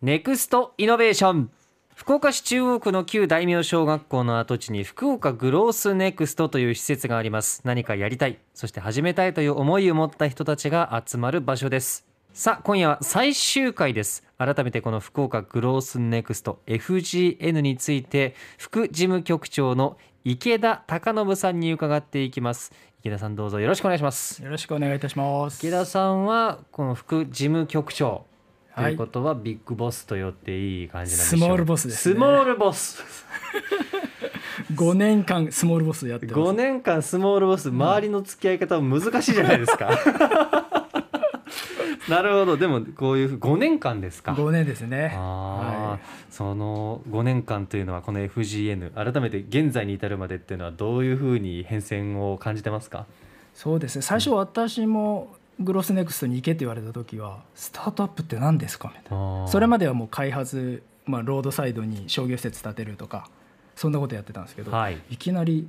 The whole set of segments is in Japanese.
ネクストイノベーション。福岡市中央区の旧大名小学校の跡地に福岡グロースネクストという施設があります。何かやりたい。そして始めたいという思いを持った人たちが集まる場所です。さあ今夜は最終回です。改めてこの福岡グロースネクスト FGN について副事務局長の池田貴信さんに伺っていきます。池田さんどうぞよろしくお願いします。よろしくお願いいたします。池田さんはこの副事務局長ということはビッグボスと呼っていい感じなんでしょう。スモールボスですね。スモールボス。5年間スモールボスやってます。5年間スモールボス。周りの付き合い方も難しいじゃないですか。なるほど。でもこういう5年間ですか。5年ですね。はい。その5年間というのはこの FGN 改めて現在に至るまでっていうのはどういうふうに変遷を感じてますか？そうですね。最初私もグロスネクストに行けって言われた時はスタートアップって何ですかみたいな。それまではもう開発、まあ、ロードサイドに商業施設建てるとかそんなことやってたんですけど、はい。いきなり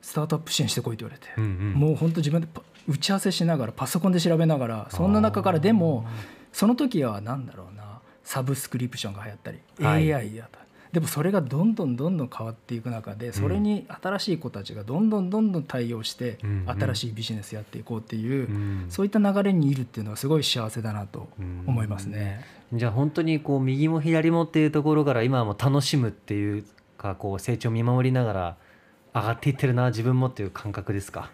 スタートアップ支援してこいって言われて、うんうん。もう本当自分でパ打ち合わせしながらパソコンで調べながらそんな中からでもその時は何だろうなサブスクリプションが流行ったり、はい。AI やったりでもそれがどんどんどんどん変わっていく中でそれに新しい子たちがどんどんどんどん対応して新しいビジネスやっていこうっていう、うん。そういった流れにいるっていうのはすごい幸せだなと思いますね。じゃあ本当にこう右も左もっていうところから今はもう楽しむっていうかこう成長を見守りながら上がっていってるな自分もっていう感覚ですか？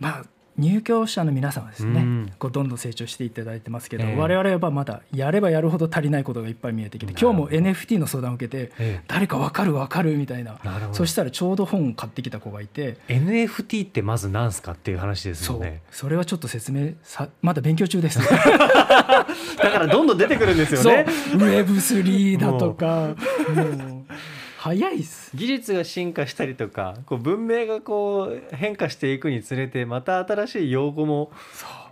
まあ入居者の皆さんはですね、うん。こうどんどん成長していただいてますけど、ええ。我々はまだやればやるほど足りないことがいっぱい見えてきて今日も NFT の相談を受けてええ。誰か分かる分かるみたいなそしたらちょうど本を買ってきた子がいて。NFT ってまず何すかっていう話ですよね。それはちょっと説明さまだ勉強中ですね。だからどんどん出てくるんですよそう。ね Web3 だとかもう早いっす。技術が進化したりとかこう文明がこう変化していくにつれてまた新しい用語も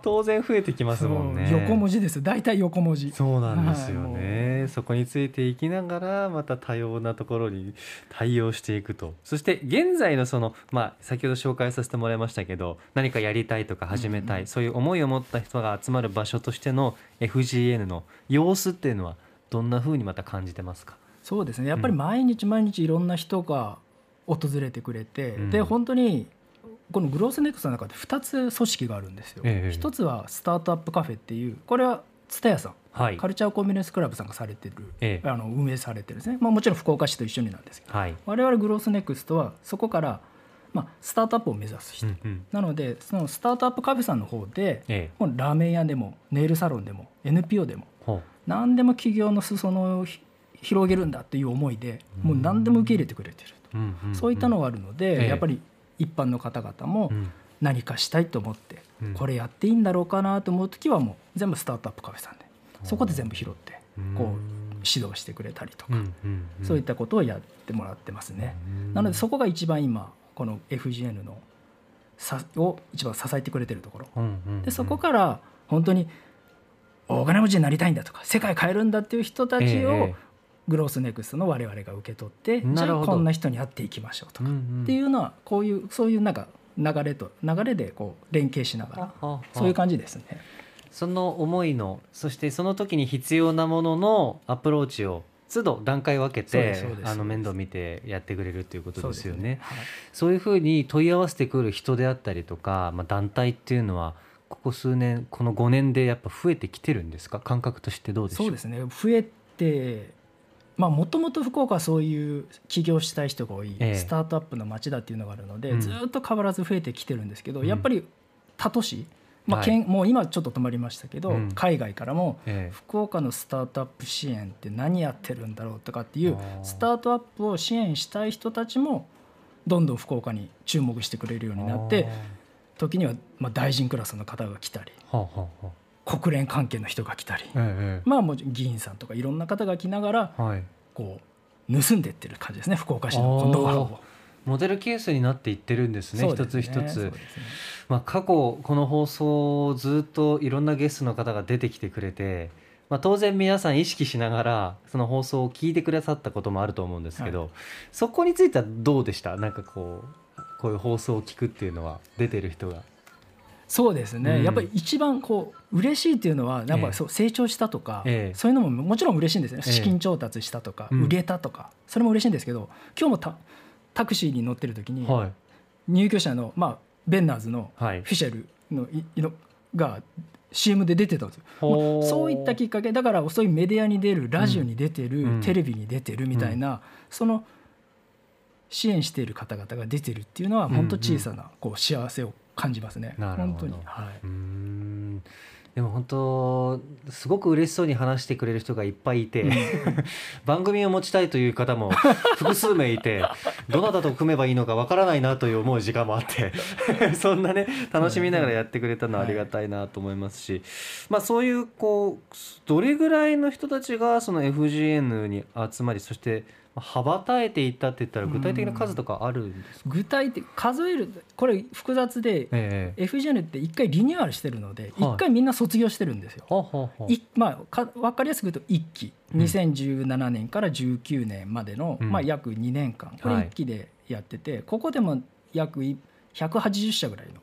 当然増えてきますもんね。横文字です。大体横文字。そうなんですよはい。ね、そこについていきながらまた多様なところに対応していくと。そして現在のその、まあ、先ほど紹介させてもらいましたけど何かやりたいとか始めたい、そういう思いを持った人が集まる場所としての FGN の様子っていうのはどんな風にまた感じてますか？そうですね。やっぱり毎日毎日いろんな人が訪れてくれて、うん。で本当にこのグロースネクストの中で2つ組織があるんですよ。ええ。一つはスタートアップカフェっていうこれは蔦屋さん。はい。カルチャーコンビニエンスクラブさんがされてる、ええ。あの運営されてるんですね、まあ、もちろん福岡市と一緒になんですけどはい、我々グロースネクストはそこから、まあ、スタートアップを目指す人、うんうん。なのでそのスタートアップカフェさんの方でええ。もうラーメン屋でもネイルサロンでも NPO でもほ何でも企業の裾野をひ広げるんだっていう思いでもう何でも受け入れてくれてるう、うんうんん。そういったのがあるので、ええ。やっぱり一般の方々もうん。何かしたいと思って、うん。これやっていいんだろうかなと思う時はもう全部スタートアップカフェさんでそこで全部拾ってこう指導してくれたりとか、そういったことをやってもらってますね。うん。なのでそこが一番今この FGN のさを一番支えてくれてるところ。でそこから本当にお金持ちになりたいんだとか世界変えるんだっていう人たちをええグロースネクストの我々が受け取ってじゃあこんな人に会っていきましょうとかうんうん。っていうのはこういうそういうなんか流れと流れでこう連携しながらそういう感じですね。その思いのそしてその時に必要なもののアプローチを都度段階分けてあの面倒見てやってくれるっていうことですよね。はい。そういうふうに問い合わせてくる人であったりとか、まあ、団体っていうのはここ数年この5年でやっぱ増えてきてるんですか？感覚としてどうでしょう？そうですね。増えてまあもともと福岡はそういう起業したい人が多い、ええ。スタートアップの街だっていうのがあるので、うん。ずっと変わらず増えてきてるんですけど、うん。やっぱり他都市、まあはい。県もう今ちょっと止まりましたけど、うん。海外からもえ福岡のスタートアップ支援って何やってるんだろうとかっていうスタートアップを支援したい人たちもどんどん福岡に注目してくれるようえになって時にはまあ大臣クラスの方が来たりはあはあはあ国連関係の人が来たり、ええまあもちろん議員さんとかいろんな方が来ながらはい。こう盗んでってる感じですね福岡市のノウハウを。モデルケースになっていってるんですねす一つ一つ。ね。まあ、過去この放送をずっといろんなゲストの方が出てきてくれて、まあ、当然皆さん意識しながらその放送を聞いてくださったこともあると思うんですけど、はそこについてはどうでした？なんかこうこういう放送を聞くっていうのは出てる人がそうですね、うん。やっぱり一番こう嬉しいっていうのはやっええ。ぱそう成長したとか、ええ。そういうのももちろん嬉しいんですね、ええ。資金調達したとか、うん。売れたとかそれも嬉しいんですけど今日もタタクシーに乗ってる時に、はい。入居者の、まあ、ベンナーズのはい。フィシェルのいいのが CM で出てたんですよ。ほー。そういったきっかけだからそういうメディアに出るラジオに出てる、うん。テレビに出てるみたいな、その支援している方々が出てるっていうのは本当小さなこう幸せを感じますね。なるほど。本当に、はうーん。でも本当すごく嬉しそうに話してくれる人がいっぱいいて、番組を持ちたいという方も 複数名いてどなたと組めばいいのかわからないなという思う時間もあって そんなね楽しみながらやってくれたのはありがたいなと思いますし、まあそういうこうどれぐらいの人たちがその FGN に集まりそしてまあ羽ばたいていったって言ったら具体的な数とかあるんです具体的数えるこれ複雑でええ。FGN って一回リニューアルしてるのではい。一回みんな卒業してるんですよ。ほうほうほういまあ、か分かりやすく言うと1期。うん。2017年から19年までの、うん。まあ、約2年間。これはい。1期でやってて、ここでも約い180社ぐらいの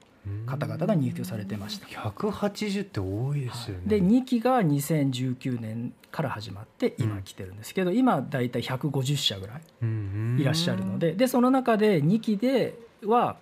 方々が入居されてました。180って多いですよね。で2期が2019年から始まって今来てるんですけど、今大体150社ぐらいいらっしゃるのででその中で2期では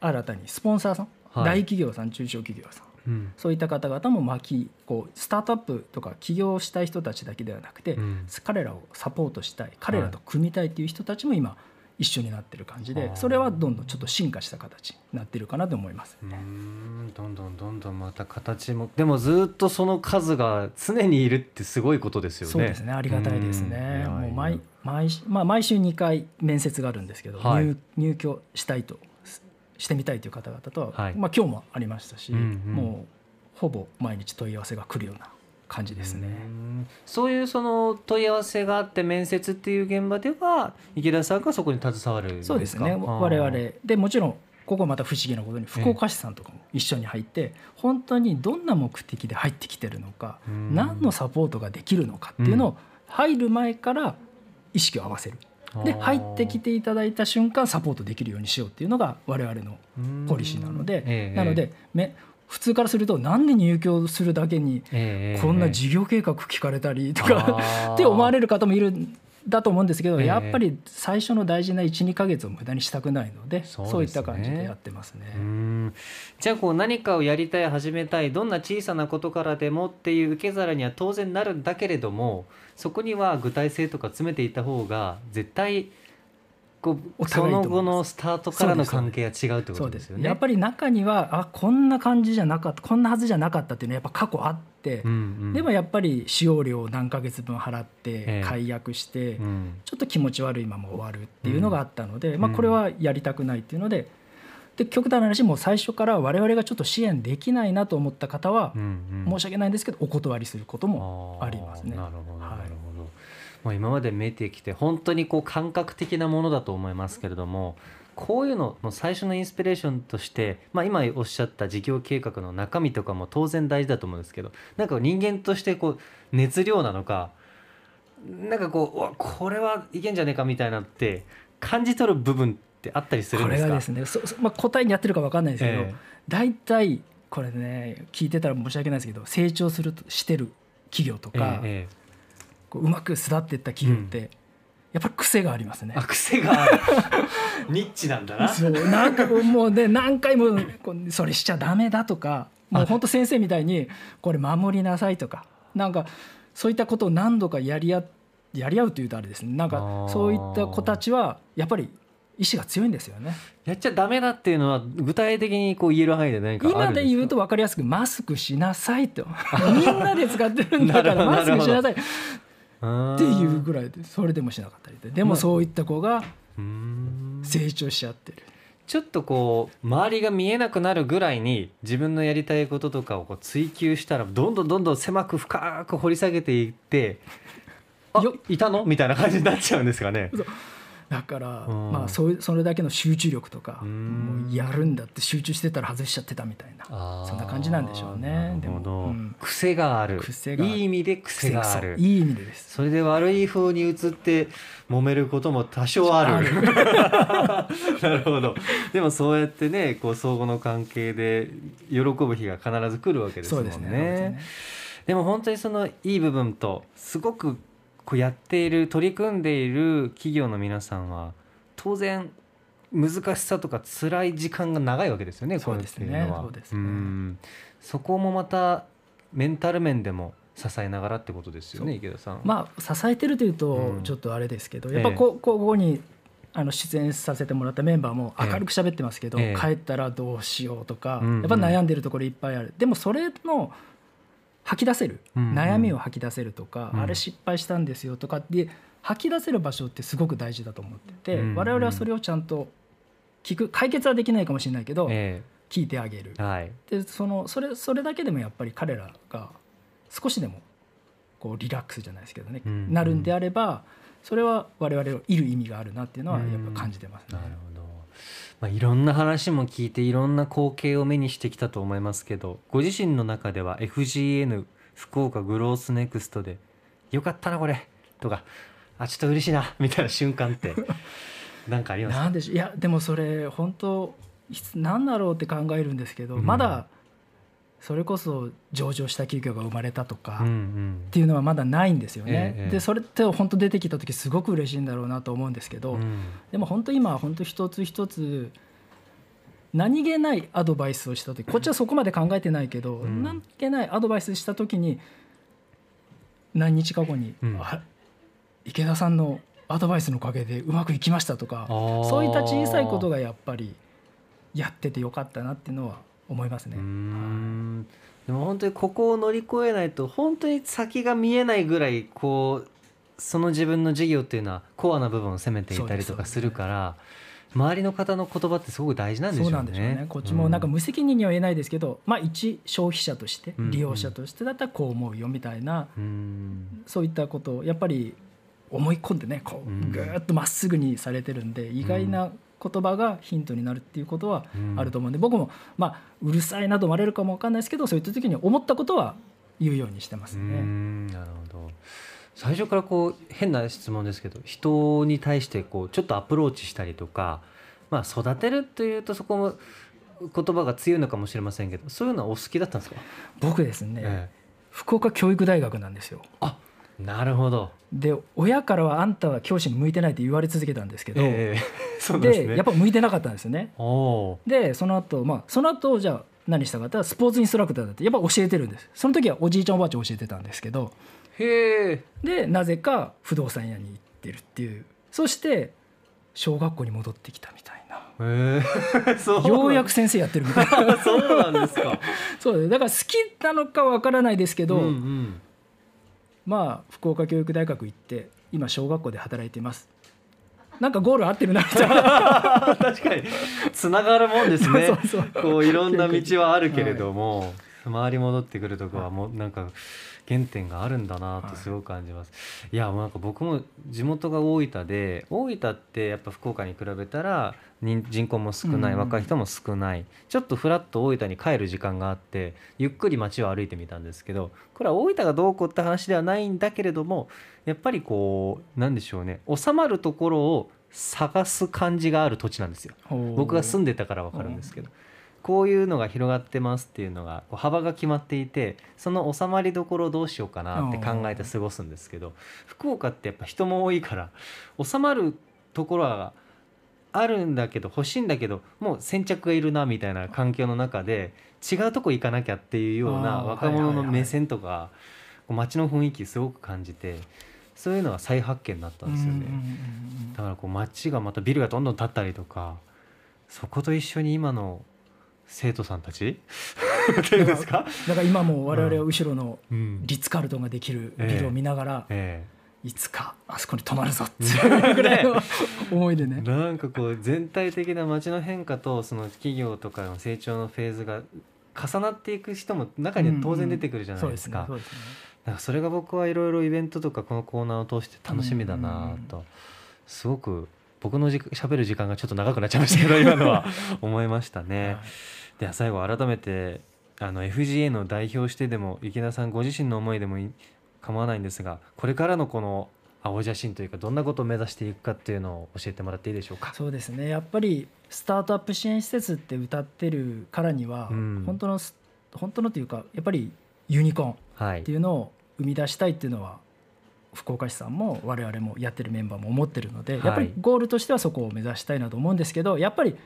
新たにスポンサーさん、はい。大企業さん中小企業さんうん、そういった方々も巻きこうスタートアップとか起業したい人たちだけではなくて、うん。彼らをサポートしたい彼らと組みたいという人たちも今一緒になってる感じで、はあそれはどんどんちょっと進化した形になってるかなと思いますね。んどんどんどんどんまた形もでもずっとその数が常にいるってすごいことですよね。そうですねありがたいですね。やもう毎毎まあ、毎週2回面接があるんですけど、はい入入居したいとしてみたいという方々とは、はいまあ、今日もありましたし、うんうんもうほぼ毎日問い合わせが来るような感じですね。うん。そういうその問い合わせがあって面接っていう現場では池田さんがそこに携わるそうですね。我々。でもちろんここまた不思議なことに福岡市さんとかも一緒に入って本当にどんな目的で入ってきてるのかうん。何のサポートができるのかっていうのを入る前から意識を合わせる。で入ってきていただいた瞬間サポートできるようにしようっていうのが我々のポリシーなのでええ。なのでめ普通からするとなんで入居するだけにええこんな事業計画聞かれたりとかあー。って思われる方もいるんだと思うんですけど、ええ。やっぱり最初の大事な12か月を無駄にしたくないのでね。そういった感じでやってますね。うん。じゃあこう何かをやりたい始めたいどんな小さなことからでもっていう受け皿には当然なるんだけれどもそこには具体性とか詰めていった方が絶対こおうその後のスタートからの関係が違うってことですよね。やっぱり中にはあこんな感じじゃなかったこんなはずじゃなかったっていうのはやっぱ過去あって、うんうん。でもやっぱり使用料を何ヶ月分払っええ。て解約して、うん。ちょっと気持ち悪いまま終わるっていうのがあったので、ん。まあ、これはやりたくないっていうのでで極端な話もう最初から我々がちょっと支援できないなと思った方はうんうん。申し訳ないんですけどお断りすることもありますね。なるほど、はいなるほど。まあ今まで見てきて本当にこう感覚的なものだと思いますけれども、こういうのの最初のインスピレーションとして、まあ今おっしゃった事業計画の中身とかも当然大事だと思うんですけど、なんか人間としてこう熱量なのか、なんかこうこれはいけんじゃねえかみたいなって感じ取る部分ってあったりするんですか？これがですねそそまあ、答えにやってるか分かんないですけど、ええ大体これね聞いてたら申し訳ないですけど成長するとしてる企業とか、えええこううまく育っていった企業って、やっぱり癖がありますね。癖がある。ニッチなんだな。そうなんかもうね何回もそれしちゃダメだとかもう本当先生みたいにこれ守りなさいとかなんかそういったことを何度かやり合やり合うというとあれですね。なんかそういった子たちはやっぱり意志が強いんですよね。やっちゃダメだっていうのは具体的にこう言える範囲で何か今で言うと分かりやすくマスクしなさいと。みんなで使ってるんだからマスクしなさいっっていうぐらいでそれでもしなかったりで。でもそういった子がうん。成長しちゃってる。ちょっとこう周りが見えなくなるぐらいに自分のやりたいこととかをこう追求したらどんどんどんどん狭く深く掘り下げていってあよいたの？みたいな感じになっちゃうんですかね。だから、うん。まあそそれだけの集中力とかうん。もうやるんだって集中してたら外しちゃってたみたいな。そんな感じなんでしょうね。でもうん。癖がある。癖がある。いい意味で癖がある。いい意味でです。それで悪い風に移って揉めることも多少ある。なるほど。でもそうやってねこう相互の関係で喜ぶ日が必ず来るわけですもんね。でね。でも本当にそのいい部分とすごくこうやっている取り組んでいる企業の皆さんは当然難しさとか辛い時間が長いわけですよねそうですね。そうですね。ん。そこもまたメンタル面でも支えながらってことですよね池田さん。まあ支えてるといううとん。ちょっとあれですけど、ええ。やっぱこここにあの出演させてもらったメンバーも明るく喋ってますけど、ええ。帰ったらどうしようとか、うんうん。やっぱ悩んでるところいっぱいある。でもそれの吐き出せる、うんうん。悩みを吐き出せるとか、うん。あれ失敗したんですよとかって吐き出せる場所ってすごく大事だと思ってて、うんうん。我々はそれをちゃんと聞く解決はできないかもしれないけど、え聞いてあげる。えはい。でそのそれそれだけでもやっぱり彼らが少しでもこうリラックスじゃないですけどね、うんなるんであればそれは我々をいる意味があるなっていうのはやっぱ感じてますね。な。るほど、まあ、いろんな話も聞いていろんな光景を目にしてきたと思いますけどご自身の中では FGN 福岡グロースネクストで「よかったなこれ」とか「あちょっと嬉しいな」みたいな瞬間って 何かありますか？なんでしょう？いやでもそれ本当いつ何だろうって考えるんですけど、うん。まだそれこそ上場した企業が生まれたとか、っんていうのはまだないんですよね。ええでそれって本当出てきた時すごく嬉しいんだろうなと思うんですけど、うん。でも本当今は本当一つ一つ何気ないアドバイスをした時こっちはそこまで考えてないけど、うん。何気ないアドバイスした時に何日か後に、うん。あ池田さんのアドバイスのおかげでうまくいきましたとかそういった小さいことがやっぱりやっててよかったなっていうのは思いますね。でも本当にここを乗り越えないと本当に先が見えないぐらいこうその自分の事業っていうのはコアな部分を攻めていたりとかするから周りの方の言葉ってすごく大事なんでしょうね。そうね。こっちもなんか無責任には言えないですけど、まあ一消費者としてうん利用者としてだったらこう思うよみたいなうん。うんそういったことをやっぱり思い込んでねこうん。うぐーっとまっすぐにされてるんで意外な言葉がヒントになるっていうことはうんあると思うんで僕もまあうるさいなと思われるかもわかんないですけどそういった時に思ったことは言うようにしてますね。んなるほど最初からこう変な質問ですけど人に対してこうちょっとアプローチしたりとか、まあ、育てるというとそこも言葉が強いのかもしれませんけどそういうのはお好きだったんですか、僕ですね、え福岡教育大学なんですよ。えなるほど、で親からはあんたは教師に向いてないって言われ続けたんですけど、ええ そうなんですね。でやっぱ向いてなかったんですよね。でその後まあその後じゃあ何したかったらスポーツインストラクターだってやっぱ教えてるんです。その時はおじいちゃんおばあちゃん教えてたんですけどへえ。でなぜか不動産屋に行ってるっていう。そして小学校に戻ってきたみたいな。へえ。ようやく先生やってるみたいな。そうなんですか。そうだから好きなのかは分からないですけど、うんうんまあ福岡教育大学行って今小学校で働いています。なんかゴール合ってるな 確かに。つながるもんですね。こういろんな道はあるけれども、周り戻ってくるとこはもうなんか原点があるんだなってすごく感じます、い、やもうなんか僕も地元が大分で大分ってやっぱ福岡に比べたら人人口も少ないうん若い人も少ない、ちょっとフラッと大分に帰る時間があってゆっくり街を歩いてみたんですけどこれは大分がどうこうって話ではないんだけれどもやっぱりこうなんでしょうね。収まるところを探す感じがある土地なんですよ。僕が住んでたから分かるんですけどこういうのが広がってますっていうのがこう幅が決まっていてその収まりどころをどうしようかなって考えて過ごすんですけど福岡ってやっぱ人も多いから収まるところはあるんだけど欲しいんだけどもう先着がいるなみたいな環境の中で違うとこ行かなきゃっていうような若者の目線とかこう街の雰囲気すごく感じてそういうのが再発見になったんですよね。だからこう街がまたビルがどんどん建ったりとかそこと一緒に今の生徒さんたち？ですか、だから今も我々は後ろのうん。リッツ・カールトンができるビルを見ながら、えいつかあそこに泊まるぞっていうぐらいの思いでえね。なんかこう全体的な街の変化とその企業とかの成長のフェーズが重なっていく人も中には当然出てくるじゃないですか。そうですね。だからそれが僕はいろいろイベントとかこのコーナーを通して楽しみだなと。すごく僕のじ喋る時間がちょっと長くなっちゃいましたけど 今のは。思いましたね。はい。では最後改めてあの FGA の代表してでも池田さんご自身の思いでもい構わないんですがこれからのこの青写真というかどんなことを目指していくかっていうのを教えてもらっていいでしょうか？そうですね。やっぱりスタートアップ支援施設って歌ってるからには、うん。本当のス本当のというかやっぱりユニコーンはい。っていうのを生み出したいっていうのは福岡市さんも我々もやってるメンバーも思ってるので、はい。やっぱりゴールとしてはそこを目指したいなと思うんですけどやっぱり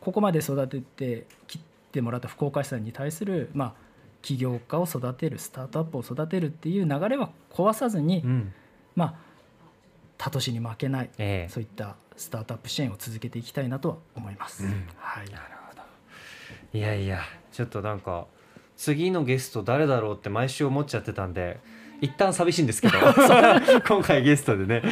ここまで育ててきてもらった福岡市さんに対する、まあ、起業家を育てるスタートアップを育てるっていう流れは壊さずに、うん。まあ他都市に負けないええ。そういったスタートアップ支援を続けていきたいなとは思います。うん。はい、なるほど。いやいやちょっとなんか次のゲスト誰だろうって毎週思っちゃってたんで一旦寂しいんですけど 今回ゲストでね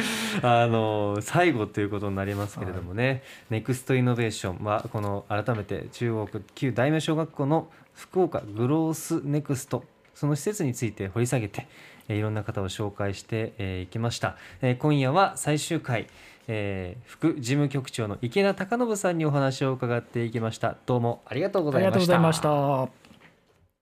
あの最後ということになりますけれどもね、ネクストイノベーションはこの改めて中国旧大名小学校の福岡グロースネクストその施設について掘り下げて、えーいろんな方を紹介してい、えーきました、えー今夜は最終回、えー副事務局長の池田貴信さんにお話を伺っていきました。どうもありがとうございました。